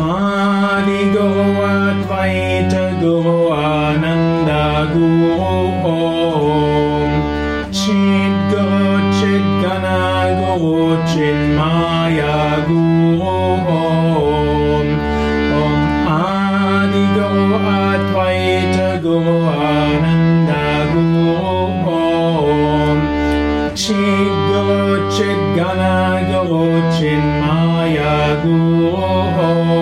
Adi Guru Advaita Guru Ananda Guru Om. Chit Guru Chit Gana Guru Chit Maya Guru Om. Om Adi Guru Advaita Guru Ananda Guru Om. Chit Guru Chit Gana Guru Chit Maya Guru Om.